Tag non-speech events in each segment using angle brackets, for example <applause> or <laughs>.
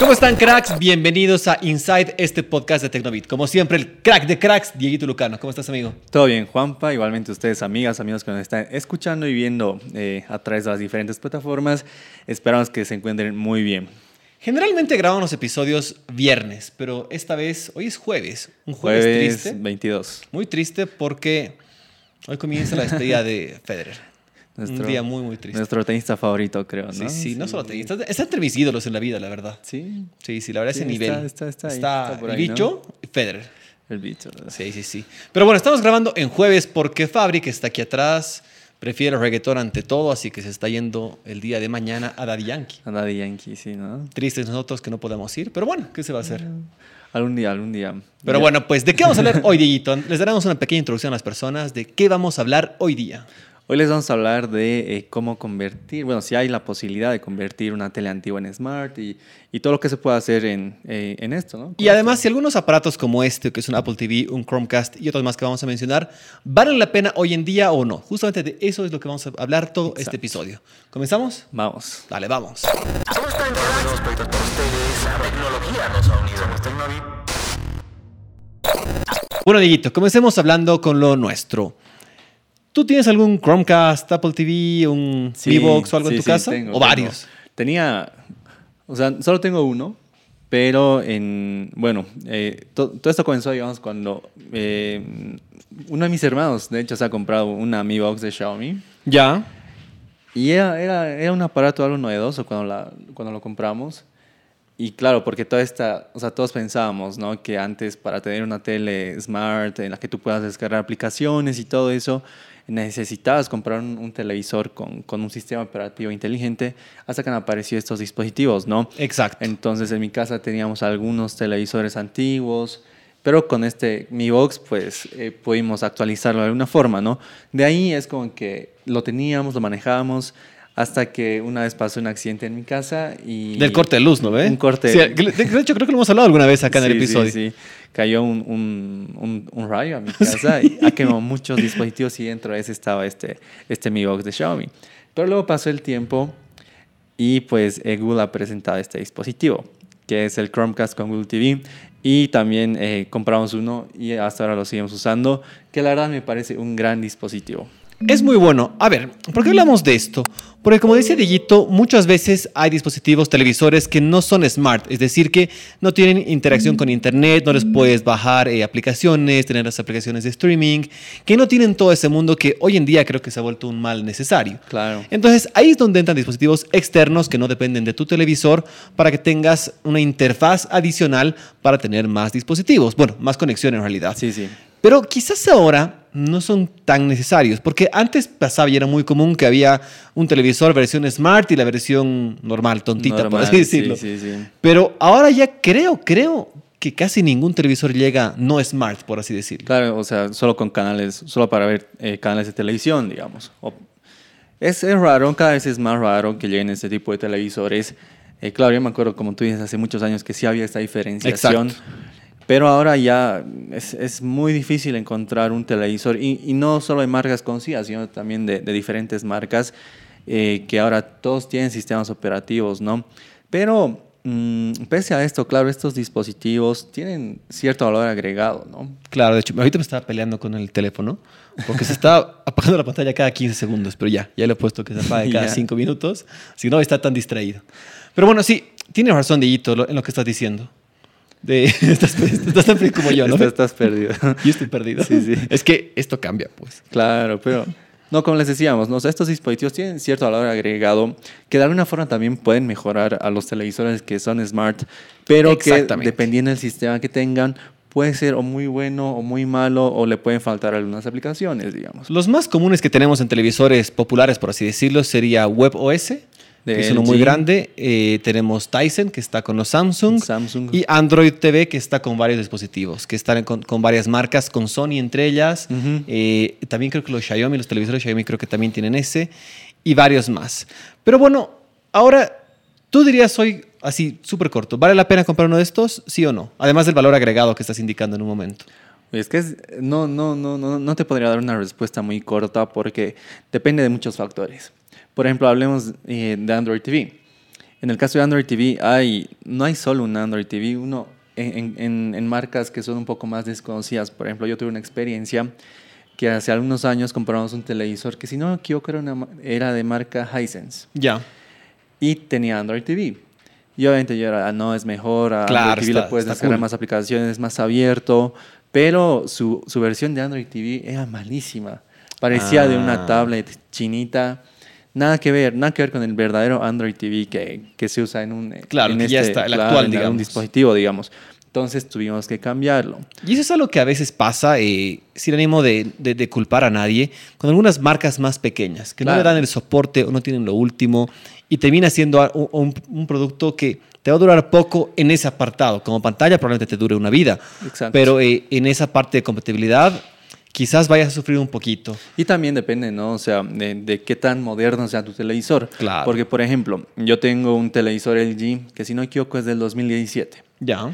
¿Cómo están, cracks? Bienvenidos a Inside, este podcast de Tecnobit. Como siempre, el crack de cracks, Dieguito Lucano. ¿Cómo estás, amigo? Todo bien, Juanpa. Igualmente ustedes, amigas, amigos que nos están escuchando y viendo eh, a través de las diferentes plataformas. Esperamos que se encuentren muy bien. Generalmente grabamos los episodios viernes, pero esta vez, hoy es jueves. Un jueves, Jueves triste. 22. Muy triste porque hoy comienza la despedida de Federer. Un día muy, muy triste. Nuestro tenista favorito, creo, Sí, ¿no? sí, no solo te. Está, está entre mis ídolos en la vida, la verdad. Sí, Sí, sí, la verdad Sí, ese nivel. está- está- está ahí, está por el ahí, ¿no? bicho y Federer. el bicho. Sí, sí, sí. Pero bueno, estamos grabando en jueves porque Fabri, que está aquí atrás, prefiere reggaetón ante todo, así que se está yendo el día de mañana a Daddy Yankee. Anda de Yankee, sí, ¿no? Tristes nosotros que no podemos ir, pero bueno, ¿qué se va a hacer? Algún día, algún día. Pero Ya. bueno, pues, ¿de qué vamos a hablar hoy, Dieguito? Les daremos una pequeña introducción a las personas de qué vamos a hablar hoy día. Hoy les vamos a hablar de eh, cómo convertir, bueno, si hay la posibilidad de convertir una tele antigua en smart y, y todo lo que se puede hacer en, eh, en esto, ¿no? Y además, si algunos aparatos como este, que es un Apple TV, un Chromecast y otros más que vamos a mencionar, valen la pena hoy en día o no. Justamente de eso es lo que vamos a hablar todo este episodio. ¿Comenzamos? Vamos. Dale, vamos. Somos tan tecnología nos ha unido. Bueno, Dieguito, comencemos hablando con lo nuestro. ¿Tú tienes algún Chromecast, Apple TV, un Sí, Box o algo en sí, tu sí, casa? tengo, ¿O tengo. varios? Tenía, o sea, solo tengo uno, pero en, bueno, eh, to- todo esto comenzó, digamos, cuando eh, uno de mis hermanos, de hecho, se ha comprado una Mi Box de Xiaomi. Ya. Y era, era, era un aparato algo novedoso cuando, la, cuando lo compramos. Y claro, porque toda esta, o sea, todos pensábamos, ¿no? Que antes para tener una tele smart en la que tú puedas descargar aplicaciones y todo eso, necesitabas comprar un, un televisor con, con un sistema operativo inteligente hasta que han aparecido estos dispositivos, ¿no? Exacto. Entonces en mi casa teníamos algunos televisores antiguos, pero con este Mi Box pues eh, pudimos actualizarlo de alguna forma, ¿no? De ahí es como que lo teníamos, lo manejábamos, hasta que una vez pasó un accidente en mi casa y... Del corte de luz, ¿no ve? Un corte. Sí, de hecho, creo que lo hemos hablado alguna vez acá en el Sí, sí, episodio. Sí, Cayó un, un, un, un rayo a mi <laughs> casa y ha quemado muchos dispositivos y dentro de ese estaba este, este Mi Box de Xiaomi. Pero luego pasó el tiempo y pues eh, Google ha presentado este dispositivo, que es el Chromecast con Google TV. Y también eh, compramos uno y hasta ahora lo seguimos usando, que la verdad me parece un gran dispositivo. Es muy bueno. A ver, ¿por qué hablamos de esto? Porque como decía Dieguito, muchas veces hay dispositivos televisores que no son smart, es decir, que no tienen interacción con internet, no les puedes bajar eh, aplicaciones, tener las aplicaciones de streaming, que no tienen todo ese mundo que hoy en día creo que se ha vuelto un mal necesario. Claro. Entonces ahí es donde entran dispositivos externos que no dependen de tu televisor para que tengas una interfaz adicional para tener más dispositivos, bueno, más conexión en realidad. Sí, sí. Pero quizás ahora no son tan necesarios, porque antes pasaba y era muy común que había un televisor versión smart y la versión normal, tontita, por Normal, así decirlo. Sí, sí, sí. Pero ahora ya creo, creo que casi ningún televisor llega no smart, por así decirlo. Claro, o sea, solo con canales, solo para ver eh, canales de televisión, digamos. O- es, es raro, cada vez es más raro que lleguen este tipo de televisores. Eh, claro, yo me acuerdo, como tú dices, hace muchos años que sí había esta diferenciación. Exacto. Pero ahora ya es, es muy difícil encontrar un televisor, y, y no solo de marcas conocidas, sino también de, de diferentes marcas, eh, que ahora todos tienen sistemas operativos, ¿no? Pero mm, pese a esto, claro, estos dispositivos tienen cierto valor agregado, ¿no? Claro, de hecho, ahorita me estaba peleando con el teléfono porque se está <laughs> apagando la pantalla cada 15 segundos, pero ya, ya le he puesto que se apague <laughs> cada Ya. 5 minutos, si no está tan distraído. Pero bueno, sí, tienes razón, Dieguito, lo- en lo que estás diciendo. De, <laughs> estás, estás tan feliz como yo, ¿no? Estás, estás perdido. <laughs> Yo estoy perdido. Sí, sí. Es que esto cambia, pues. Claro, pero no, como les decíamos, ¿no? O sea, estos dispositivos tienen cierto valor agregado que de alguna forma también pueden mejorar a los televisores que son smart, pero que dependiendo del sistema que tengan, puede ser o muy bueno o muy malo o le pueden faltar algunas aplicaciones, digamos. Los más comunes que tenemos en televisores populares, por así decirlo, sería WebOS, que es uno muy grande. Eh, tenemos Tyson, que está con los Samsung. Samsung. Y Android TV, que está con varios dispositivos, que están con, con varias marcas, con Sony entre ellas. Eh, también creo que los Xiaomi, los televisores Xiaomi creo que también tienen ese. Y varios más. Pero bueno, ahora, tú dirías hoy, así, súper corto, ¿vale la pena comprar uno de estos? ¿Sí o no? Además del valor agregado que estás indicando en un momento. Es que es- no, no, no, no, no te podría dar una respuesta muy corta porque depende de muchos factores. Por ejemplo, hablemos eh, de Android TV. En el caso de Android TV, hay, no hay solo un Android TV, uno en, en- en marcas que son un poco más desconocidas. Por ejemplo, yo tuve una experiencia que hace algunos años compramos un televisor que, si no me equivoco, era, una era de marca Hisense Ya. y tenía Android TV. Y obviamente yo era, "Ah, no, es mejor, a Claro, Android TV está- le puedes descargar cool. más aplicaciones, es más abierto, pero su, su versión de Android TV era malísima. Parecía de una Ah. tablet chinita. Nada que ver, nada que ver con el verdadero Android TV que, que se usa en un eh, Claro, en que ya está, el claro, actual, en digamos. dispositivo, digamos. Entonces tuvimos que cambiarlo. Y eso es algo que a veces pasa, eh, sin ánimo de, de- de culpar a nadie, con algunas marcas más pequeñas, que no Claro. le dan el soporte o no tienen lo último, y termina siendo un, un- un producto que te va a durar poco en ese apartado. Como pantalla probablemente te dure una vida, Exacto. pero eh, en esa parte de compatibilidad quizás vayas a sufrir un poquito. Y también depende, ¿no? O sea, de, de qué tan moderno sea tu televisor. Claro. Porque, por ejemplo, yo tengo un televisor LG que, si no me equivoco, es del 2017. Ya.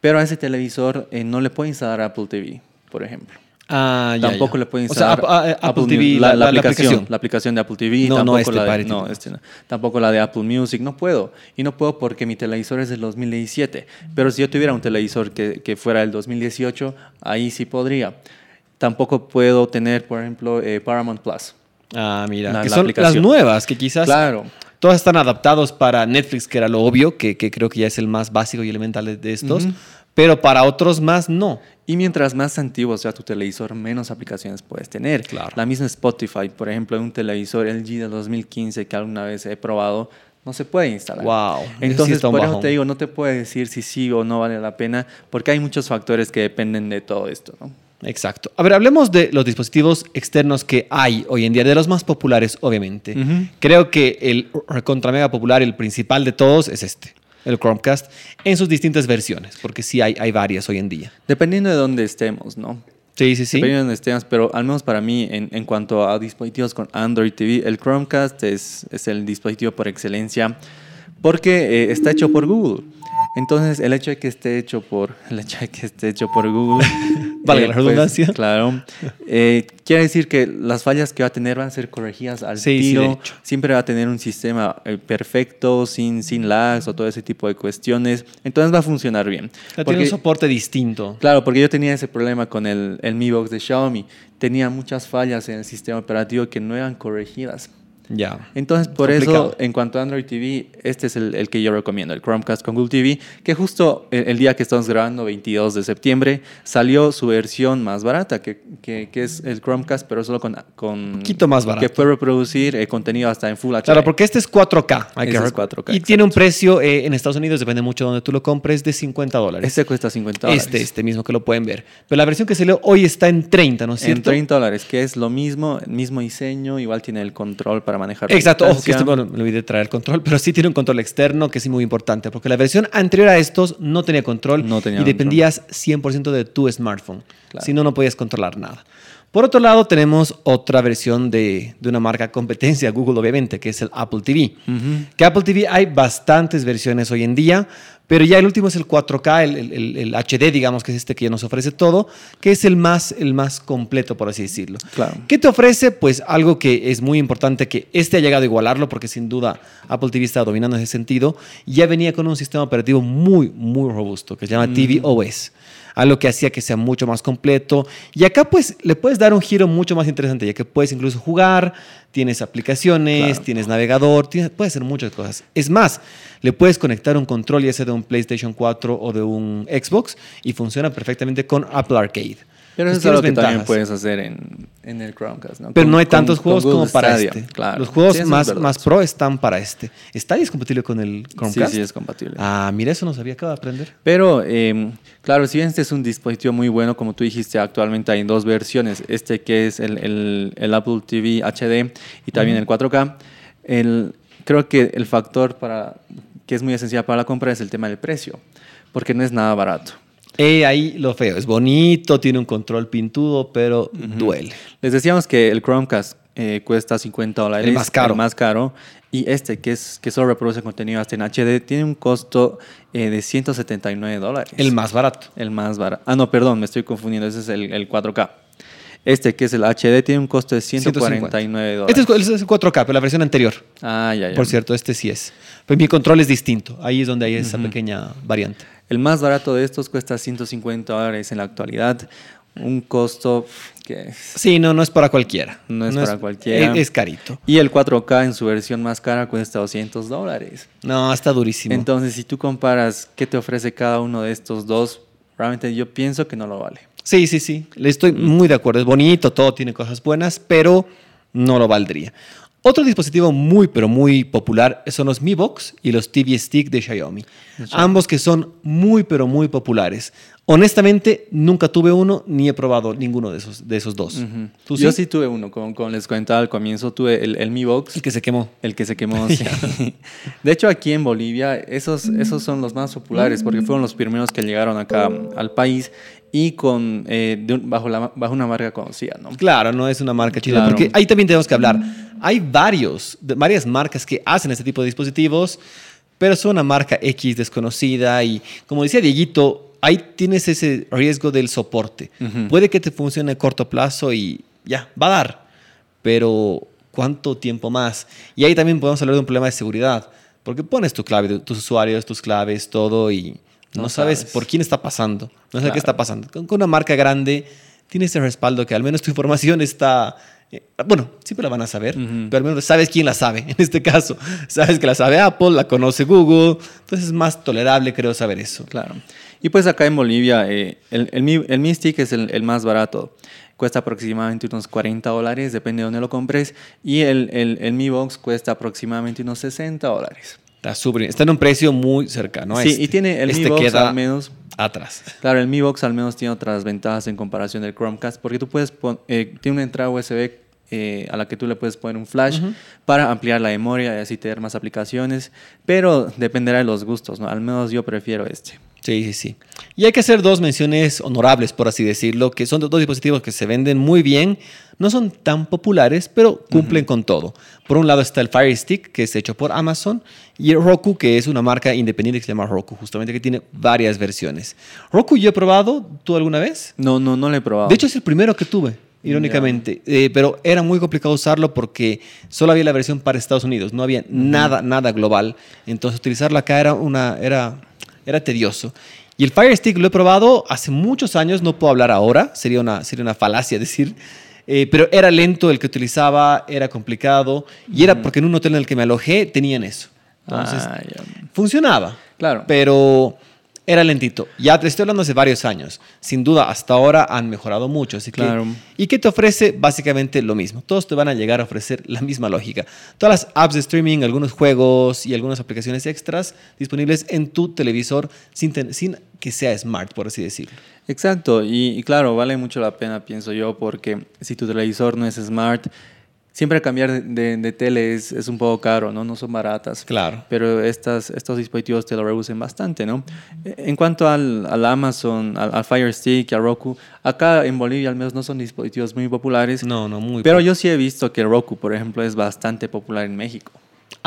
Pero a ese televisor eh, no le puedo instalar Apple TV, por ejemplo. Ah, ya, tampoco ya. le puedo O sea, instalar a- Apple, TV, la, la, la la- la aplicación, la aplicación de Apple TV, No, no tampoco este, la de, no, este no. tampoco la de Apple Music, no puedo. Y no puedo porque mi televisor es del 2017. Pero si yo tuviera un televisor que, que fuera del 2018, ahí sí podría. Tampoco puedo tener, por ejemplo, eh, Paramount Plus. Ah, mira. La- que la son aplicación. las nuevas, que quizás Claro. todas están adaptados para Netflix, que era lo obvio, que, que creo que ya es el más básico y elemental de, estos, pero para otros más no. Y mientras más antiguo sea tu televisor, menos aplicaciones puedes tener. Claro. La misma Spotify, por ejemplo, en un televisor LG de 2015 que alguna vez he probado, no se puede instalar. Wow, Entonces, por eso te digo, no te puedo decir si sí o no vale la pena, porque hay muchos factores que dependen de todo esto, ¿no? Exacto. A ver, hablemos de los dispositivos externos que hay hoy en día, de los más populares, obviamente. Creo que el contra mega popular, el principal de todos, es este, el Chromecast, en sus distintas versiones, porque sí hay, hay varias hoy en día. Dependiendo de dónde estemos, ¿no? Sí, sí, sí. Dependiendo de dónde estemos, pero al menos para mí, en, en cuanto a dispositivos con Android TV, el Chromecast es, es el dispositivo por excelencia porque eh, está hecho por Google. Entonces, el hecho de que esté hecho por, <laughs> el hecho de que esté hecho por Google, Valga la redundancia. claro, eh, quiere decir que las fallas que va a tener van a ser corregidas al Sí, sí, tiro. hecho. Siempre va a tener un sistema eh, perfecto, sin, sin lags o todo ese tipo de cuestiones. Entonces va a funcionar bien. Tiene un soporte distinto. Claro, porque yo tenía ese problema con el, el Mi Box de Xiaomi. Tenía muchas fallas en el sistema operativo que no eran corregidas. Ya. Entonces, por Complicado. eso, en cuanto a Android TV, este es el, el que yo recomiendo, el Chromecast con Google TV, que justo el, el día que estamos grabando, 22 de septiembre, salió su versión más barata, que, que, que es el Chromecast, pero solo con... con Poquito más barato. Que puede reproducir eh, contenido hasta en Full HD. Claro, porque este es 4K. hay que Ese es rec- 4K, Y exacto. tiene un precio eh, en Estados Unidos, depende mucho de donde tú lo compres, de 50 dólares. Este cuesta 50 dólares. Este, este mismo que lo pueden ver. Pero la versión que salió hoy está en 30, ¿no es En cierto? 30 dólares, que es lo mismo, mismo diseño, igual tiene el control para manejar. Exacto, ojo que bueno, me olvidé de traer el control, pero sí tiene un control externo que es muy importante, porque la versión anterior a estos no tenía control No tenía y dependías 100% de tu smartphone. Claro. Si no, no podías controlar nada. Por otro lado, tenemos otra versión de, de una marca competencia, <laughs> Google obviamente, que es el Apple TV. Que Apple TV hay bastantes versiones hoy en día, pero ya el último es el 4K, el, el- el- HD, digamos, que es este que ya nos ofrece todo, que es el más, el más completo, por así decirlo. Claro. ¿Qué te ofrece? Pues algo que es muy importante, que este ha llegado a igualarlo, porque sin duda Apple TV está dominando ese sentido. Ya venía con un sistema operativo muy, muy robusto, que se llama TV OS. Algo que hacía que sea mucho más completo. Y acá pues le puedes dar un giro mucho más interesante, ya que puedes incluso jugar, tienes aplicaciones, Claro. tienes navegador, tienes, puedes hacer muchas cosas. Es más, le puedes conectar un control ya sea de un PlayStation 4 o de un Xbox y funciona perfectamente con Apple Arcade. Pero eso es algo que también puedes hacer en, en el Chromecast, ¿no? Pero Con- no hay tantos con juegos como para Stadia, este. Claro. Los juegos Sí, eso es más, más pro están para este. ¿Stadia es compatible con el Chromecast? Sí, sí, es compatible. Ah, mira, eso no sabía, acabo de aprender. Pero, eh, claro, si bien este es un dispositivo muy bueno, como tú dijiste, actualmente hay dos versiones. Este que es el, el- el Apple TV HD y también el 4K. El, creo que el factor para, que es muy esencial para la compra es el tema del precio, porque no es nada barato. Eh, ahí lo feo. Es bonito, tiene un control pintudo, pero duele. Les decíamos que el Chromecast eh, cuesta 50 dólares. El más caro. más caro. Y este, que, es, que solo reproduce contenido hasta en HD, tiene un costo eh, de 179 dólares. El más barato. El más barato. Ah, no, perdón, me estoy confundiendo. Ese es el, el 4K. Este que es el HD tiene un costo de 149 dólares. Este es, es el 4K, pero la versión anterior. Ah, ya, ya. Por cierto, este sí es. Pues mi control es distinto. Ahí es donde hay esa pequeña variante. El más barato de estos cuesta 150 dólares en la actualidad. Un costo que Sí, no, no es para cualquiera. No es para cualquiera. Es, es carito. Y el 4K en su versión más cara cuesta 200 dólares. No, está durísimo. Entonces, si tú comparas qué te ofrece cada uno de estos dos, realmente yo pienso que no lo vale. Sí, sí, sí. Le estoy muy de acuerdo. Es bonito, todo tiene cosas buenas, pero no lo valdría. Otro dispositivo muy, pero muy popular son los Mi Box y los TV Stick de Xiaomi. Ambos que son muy, pero muy populares. Honestamente, nunca tuve uno ni he probado ninguno de esos, de esos dos. ¿Tú Yo sí tuve uno, como, como les comentaba al comienzo, tuve el, el Mi Box. El que se quemó. El que se quemó, <laughs> sí. De hecho, aquí en Bolivia, esos, esos son los más populares porque fueron los primeros que llegaron acá al país y con, eh, de un- bajo, la, bajo una marca conocida, ¿no? Claro, no es una marca china. Claro. Porque ahí también tenemos que hablar. Hay varios, de- varias marcas que hacen este tipo de dispositivos, pero son una marca X desconocida y, como decía Dieguito, ahí tienes ese riesgo del soporte. Puede que te funcione a corto plazo y ya, va a dar. Pero, ¿cuánto tiempo más? Y ahí también podemos hablar de un problema de seguridad. Porque pones tu clave, tus usuarios, tus claves, todo y no, No sabes, sabes. por quién está pasando. No sabes Claro. qué está pasando. Con, con una marca grande tienes ese respaldo que al menos tu <laughs> información está... eh, bueno, siempre la van a saber, Ujú. pero al menos sabes quién la sabe <laughs> en este caso. Sabes que la sabe Apple, la conoce Google, entonces es más tolerable creo saber eso. Claro. Y pues acá en Bolivia, eh, el, el, el Mi Stick es el, el más barato. Cuesta aproximadamente unos 40 dólares, depende de dónde lo compres. Y el, el, el Mi Box cuesta aproximadamente unos 60 dólares. Está, súper está en un precio muy cercano sí, este. y tiene el Este Mi Box queda al menos... atrás. Claro, el Mi Box al menos tiene otras ventajas en comparación del Chromecast, porque tú puedes eh, tiene una entrada USB eh, a la que tú le puedes poner un flash para ampliar la memoria y así tener más aplicaciones, pero dependerá de los gustos, ¿no? Al menos yo prefiero este. Sí, sí, sí. Y hay que hacer dos menciones honorables, por así decirlo, que son dos dispositivos que se venden muy bien, no son tan populares, pero cumplen con todo. Por un lado está el Fire Stick, que es hecho por Amazon, y el Roku, que es una marca independiente que se llama Roku, justamente que tiene varias versiones. Roku yo he probado, ¿tú alguna vez? No, no, no le he probado. De hecho, es el primero que tuve, irónicamente. Eh, pero era muy complicado usarlo porque solo había la versión para Estados Unidos, no había nada, nada global. Entonces, utilizarlo acá era, una, era, era tedioso. Y el Fire Stick lo he probado hace muchos años, no puedo hablar ahora, sería una, sería una falacia decir. Eh, pero era lento el que utilizaba, era complicado. Y era porque en un hotel en el que me alojé tenían eso. Entonces, Ah, funcionaba. Claro. Pero era lentito. Ya te estoy hablando hace varios años. Sin duda, hasta ahora han mejorado mucho. Así que, Claro. ¿Y qué te ofrece? Básicamente lo mismo. Todos te van a llegar a ofrecer la misma lógica. Todas las apps de streaming, algunos juegos y algunas aplicaciones extras disponibles en tu televisor sin, ten- sin que sea smart, por así decirlo. Exacto, y, y claro, vale mucho la pena, pienso yo, porque si tu televisor no es smart, siempre cambiar de, de- de tele es, es un poco caro, ¿no? No son baratas. Claro. Pero estas, estos dispositivos te lo reducen bastante, ¿no? Eh, En cuanto al, al Amazon, al, al Fire Stick al Roku, acá en Bolivia al menos no son dispositivos muy populares. No, no, muy Pero yo sí he visto que el Roku, por ejemplo, es bastante popular en México.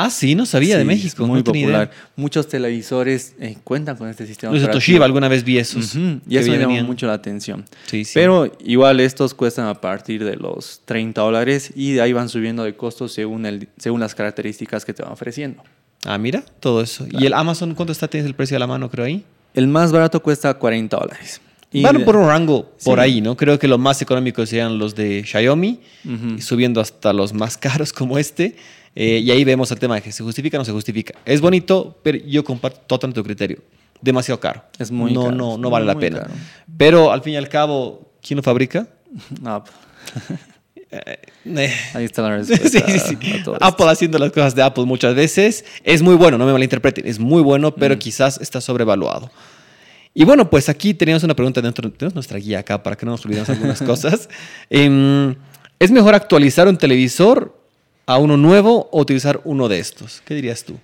Ah, sí, no sabía de México. muy no tenía idea. popular. Muchos televisores eh, cuentan con este sistema. Los de. Toshiba, alguna vez vi esos. Y eso me llamó mucho la atención. Sí, sí. Pero igual estos cuestan a partir de los 30 dólares y de ahí van subiendo de costos según, el, según las características que te van ofreciendo. Ah, mira, todo eso. ¿Y el Amazon cuánto está? ¿Tienes el precio a la mano, creo, ahí? El más barato cuesta 40 dólares. Y Van por un rango por ahí, ¿no? Creo que los más económicos serían los de Xiaomi, y subiendo hasta los más caros como este. Eh, y ahí vemos el tema de que se justifica o no se justifica. Es bonito, pero yo comparto totalmente tu criterio. Demasiado caro. Es muy no, caro, No, no vale muy, la pena. caro. Pero al fin y al cabo, ¿quién lo fabrica? <laughs> No, <laughs> Eh, ahí está la <laughs> Sí, respuesta. sí, sí. esto. Apple haciendo las cosas de Apple muchas veces es muy bueno, no me malinterpreten, es muy bueno, Mm. pero quizás está sobrevaluado. Y bueno, pues aquí teníamos una pregunta dentro, tenemos nuestra guía acá para que no nos olvidemos algunas cosas. Em, ¿Es mejor actualizar un televisor a uno nuevo o utilizar uno de estos? ¿Qué dirías tú?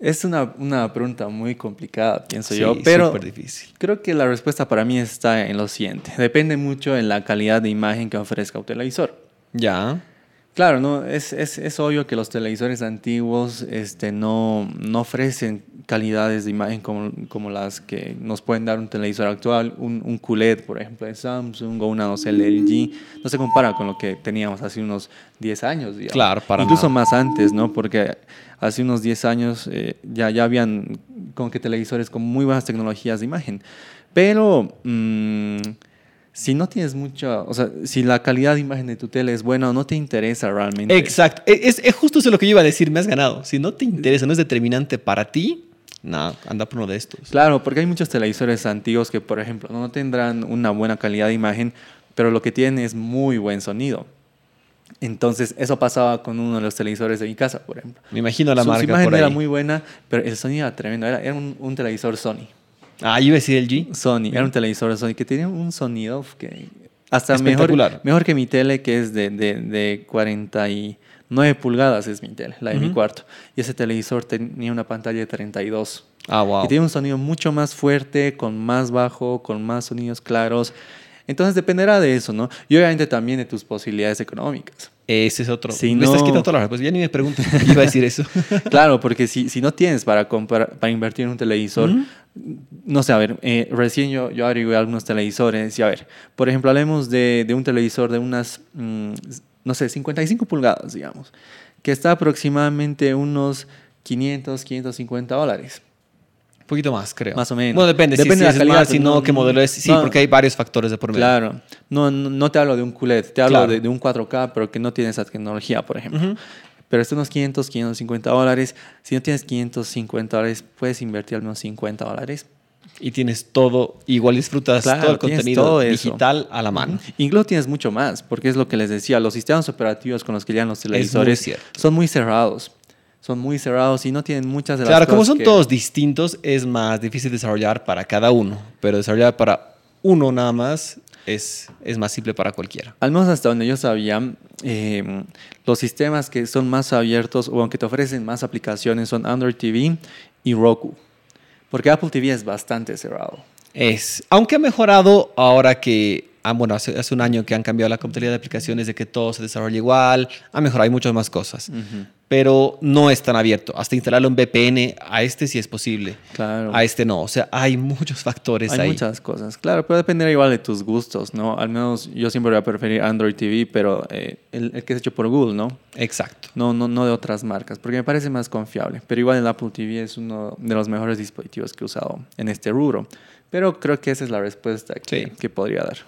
Es una, una pregunta muy complicada, pienso Sí, yo, pero difícil. creo que la respuesta para mí está en lo siguiente. Depende mucho en la calidad de imagen que ofrezca un televisor. Ya. Claro, no, es, es, es obvio que los televisores antiguos este, no, no ofrecen calidades de imagen como, como las que nos pueden dar un televisor actual. Un, un QLED, por ejemplo, de Samsung o una OCL LG, no se compara con lo que teníamos hace unos 10 años. digamos. Claro, para Incluso nada. más antes, ¿no? Porque hace unos 10 años eh, ya, ya habían como que televisores con muy buenas tecnologías de imagen. Pero mm, si no tienes mucha, o sea, si la calidad de imagen de tu tele es buena o no te interesa realmente. Exacto. E, Es, es justo eso lo que yo iba a decir, me has ganado. Si no te interesa, no es determinante para ti, nada, anda por uno de estos. Claro, porque hay muchos televisores antiguos que, por ejemplo, no tendrán una buena calidad de imagen, pero lo que tienen es muy buen sonido. Entonces, eso pasaba con uno de los televisores de mi casa, por ejemplo. Me imagino la Su- su marca imagen por ahí. era muy buena, pero el sonido era tremendo. Era, era un, un televisor Sony. Ah, yo iba a decir el G. Sony, era un televisor Sony que tenía un sonido que hasta mejor, mejor que mi tele, que es de, de, de 49 pulgadas, es mi tele, la de mi cuarto. Y ese televisor tenía una pantalla de 32. Ah, wow. Y tiene un sonido mucho más fuerte, con más bajo, con más sonidos claros. Entonces dependerá de eso, ¿no? Y obviamente también de tus posibilidades económicas. Ese es otro. Si me estás no- quitando todas las respuestas. Ya ni me qué <laughs> Iba a decir eso. <laughs> Claro, porque si, si no tienes para, comprar, para invertir en un televisor, no sé, a ver, eh, recién yo, yo averigué algunos televisores y a ver, por ejemplo, hablemos de, de un televisor de unas, mm, no sé, 55 pulgadas, digamos, que está aproximadamente unos 500, 550 dólares. Un poquito más, creo. Más o menos. Bueno, depende. Depende si, de la si calidad, más, si no, no- qué modelo es. Sí, no. porque hay varios factores de por medio. Claro, no, no, no te hablo de un QLED, te hablo Claro. de, de un 4K, pero que no tiene esa tecnología, por ejemplo. Pero estos unos 500, 550 dólares. Si no tienes 550 dólares, puedes invertir al menos 50 dólares. Y tienes todo, igual disfrutas Claro, todo el contenido todo digital a la mano. Incluso tienes mucho más, porque es lo que les decía, los sistemas operativos con los que llegan los televisores son muy cerrados. Son muy cerrados y no tienen muchas de las Claro, como son que- todos distintos, es más difícil desarrollar para cada uno. Pero desarrollar para uno nada más es, es más simple para cualquiera. Al menos hasta donde yo sabía, eh, los sistemas que son más abiertos o aunque te ofrecen más aplicaciones son Android TV y Roku. Porque Apple TV es bastante cerrado. Es, aunque ha mejorado ahora que, ah, bueno, hace, hace un año que han cambiado la contabilidad de aplicaciones de que todo se desarrolla igual, ha mejorado, hay muchas más cosas. Pero no es tan abierto. Hasta instalarlo en VPN, a este sí es posible. Claro. A este no. O sea, hay muchos factores Hay ahí. muchas cosas, claro, pero dependerá igual de tus gustos, ¿no? Al menos yo siempre voy a preferir Android TV, pero eh, el, el que es hecho por Google, ¿no? Exacto. No, no, no de otras marcas, porque me parece más confiable. Pero igual el Apple TV es uno de los mejores dispositivos que he usado en este rubro. Pero creo que esa es la respuesta que, Sí. que podría dar.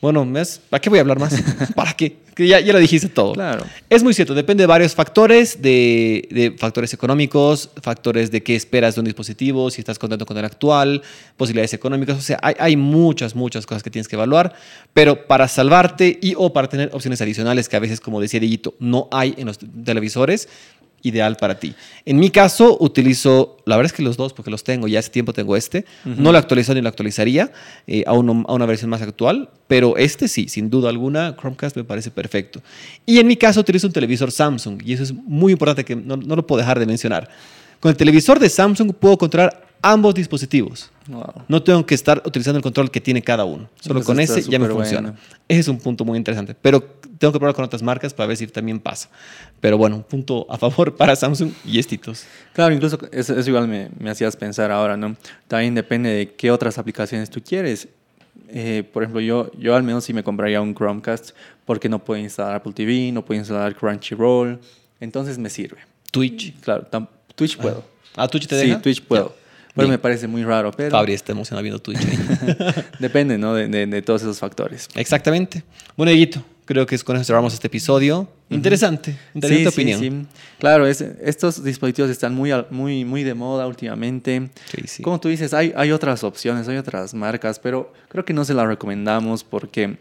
Bueno, ¿ves? ¿para qué voy a hablar más? <laughs> <laughs> ¿Para qué? Ya, ya lo dijiste todo. Claro. Es muy cierto, depende de varios factores, de, de factores económicos, factores de qué esperas de un dispositivo, si estás contento con el actual, posibilidades económicas, o sea, hay, hay muchas, muchas cosas que tienes que evaluar, pero para salvarte y o para tener opciones adicionales que a veces, como decía Dieguito, no hay en los televisores, ideal para ti. En mi caso, utilizo, la verdad es que los dos, porque los tengo, ya hace tiempo tengo este, no lo actualizo ni lo actualizaría eh, a, uno- a una versión más actual, pero este sí, sin duda alguna, Chromecast me parece perfecto. Y en mi caso utilizo un televisor Samsung, y eso es muy importante que no, no lo puedo dejar de mencionar. Con el televisor de Samsung puedo controlar ambos dispositivos. Wow. No tengo que estar utilizando el control que tiene cada uno. Solo con ese ya me funciona. bueno. Ese es un punto muy interesante. Pero tengo que probar con otras marcas para ver si también pasa. Pero bueno, un punto a favor para Samsung y estitos. Claro, incluso eso, eso igual me, me hacías pensar ahora, ¿no? También depende de qué otras aplicaciones tú quieres. Eh, por ejemplo, yo, yo al menos sí me compraría un Chromecast porque no puedo instalar Apple TV, no puedo instalar Crunchyroll, entonces me sirve. Twitch. Claro, Twitch puedo. ¿Ah, Twitch te Sí, deja? Twitch puedo. Ya. Pero me parece muy raro, pero Fabri está emocionado viendo Twitch. ahí. <laughs> depende, ¿no? De, de- de todos esos factores. Exactamente. Bueno, Dieguito, creo que es con eso cerramos este episodio. Interesante. Interesante opinión. sí. Claro, es- estos dispositivos están muy, muy, muy de moda últimamente. Sí, sí. Como tú dices, hay, hay otras opciones, hay otras marcas, pero creo que no se las recomendamos porque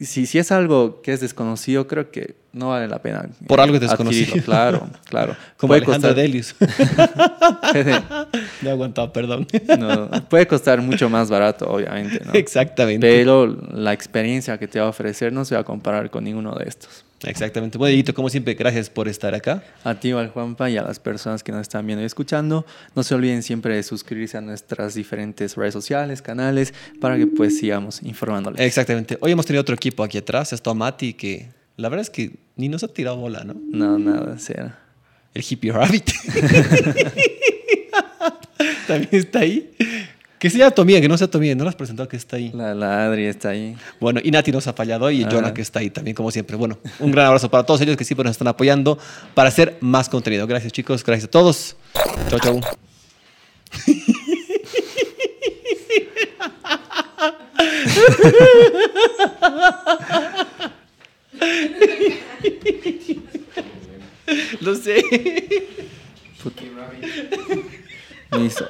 si, si es algo que es desconocido, creo que no vale la pena. Por algo desconocido. Claro, claro. <laughs> Como Puede Alejandro costar- Delius. Me he aguantado, perdón. <laughs> no, puede costar mucho más barato, obviamente, ¿no? <laughs> Exactamente. Pero la experiencia que te va a ofrecer no se va a comparar con ninguno de estos. Exactamente. Bueno, Dieguito, como siempre, gracias por estar acá. A ti, al Juanpa, y a las personas que nos están viendo y escuchando, no se olviden siempre de suscribirse a nuestras diferentes redes sociales, canales, para que pues sigamos informándoles. Exactamente. Hoy hemos tenido otro equipo aquí atrás. Está Mati, que La verdad es que ni nos ha tirado bola, ¿no? No, nada, cero. El hippie rabbit. <laughs> <laughs> También está ahí. Que sea Tomía, que no sea Tomía, no lo has presentado que está ahí. La, la Adri está ahí. Bueno, y Nati nos ha fallado y Ah. Jonah que está ahí también, como siempre. Bueno, un gran abrazo para todos ellos que siempre nos están apoyando para hacer más contenido. Gracias, chicos. Gracias a todos. Chau, chau. <laughs> Lo sé. Listo.